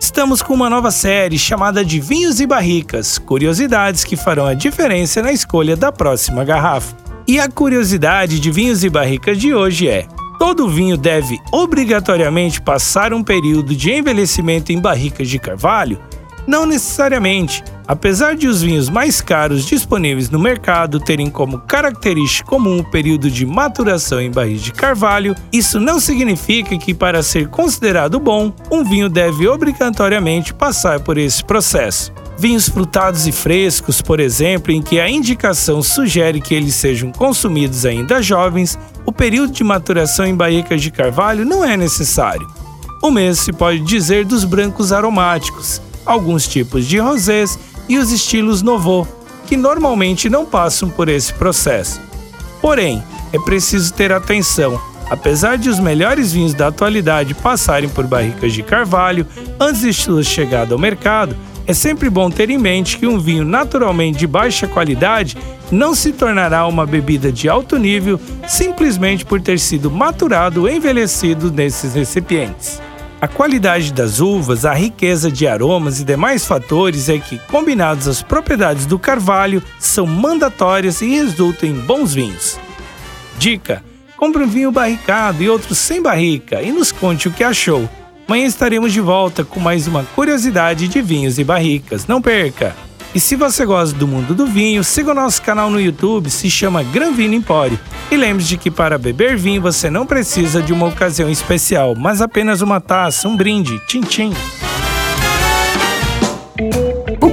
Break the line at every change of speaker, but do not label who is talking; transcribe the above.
Estamos com uma nova série chamada de Vinhos e Barricas, curiosidades que farão a diferença na escolha da próxima garrafa. E a curiosidade de Vinhos e Barricas de hoje é: todo vinho deve obrigatoriamente passar um período de envelhecimento em barricas de carvalho? Não necessariamente. Apesar de os vinhos mais caros disponíveis no mercado terem como característica comum o período de maturação em barris de carvalho, isso não significa que, para ser considerado bom, um vinho deve obrigatoriamente passar por esse processo. Vinhos frutados e frescos, por exemplo, em que a indicação sugere que eles sejam consumidos ainda jovens, o período de maturação em barricas de carvalho não é necessário. O mesmo se pode dizer dos brancos aromáticos, alguns tipos de rosés e os estilos Nouveau, que normalmente não passam por esse processo. Porém, é preciso ter atenção. Apesar de os melhores vinhos da atualidade passarem por barricas de carvalho antes de sua chegada ao mercado, é sempre bom ter em mente que um vinho naturalmente de baixa qualidade não se tornará uma bebida de alto nível simplesmente por ter sido maturado ou envelhecido nesses recipientes. A qualidade das uvas, a riqueza de aromas e demais fatores é que, combinados às propriedades do carvalho, são mandatórias e resultam em bons vinhos. Dica: compre um vinho barricado e outro sem barrica e nos conte o que achou. Amanhã estaremos de volta com mais uma curiosidade de vinhos e barricas. Não perca! E se você gosta do mundo do vinho, siga o nosso canal no YouTube, se chama Gran Vino Empório. E lembre-se que para beber vinho você não precisa de uma ocasião especial, mas apenas uma taça, um brinde, tchim tchim.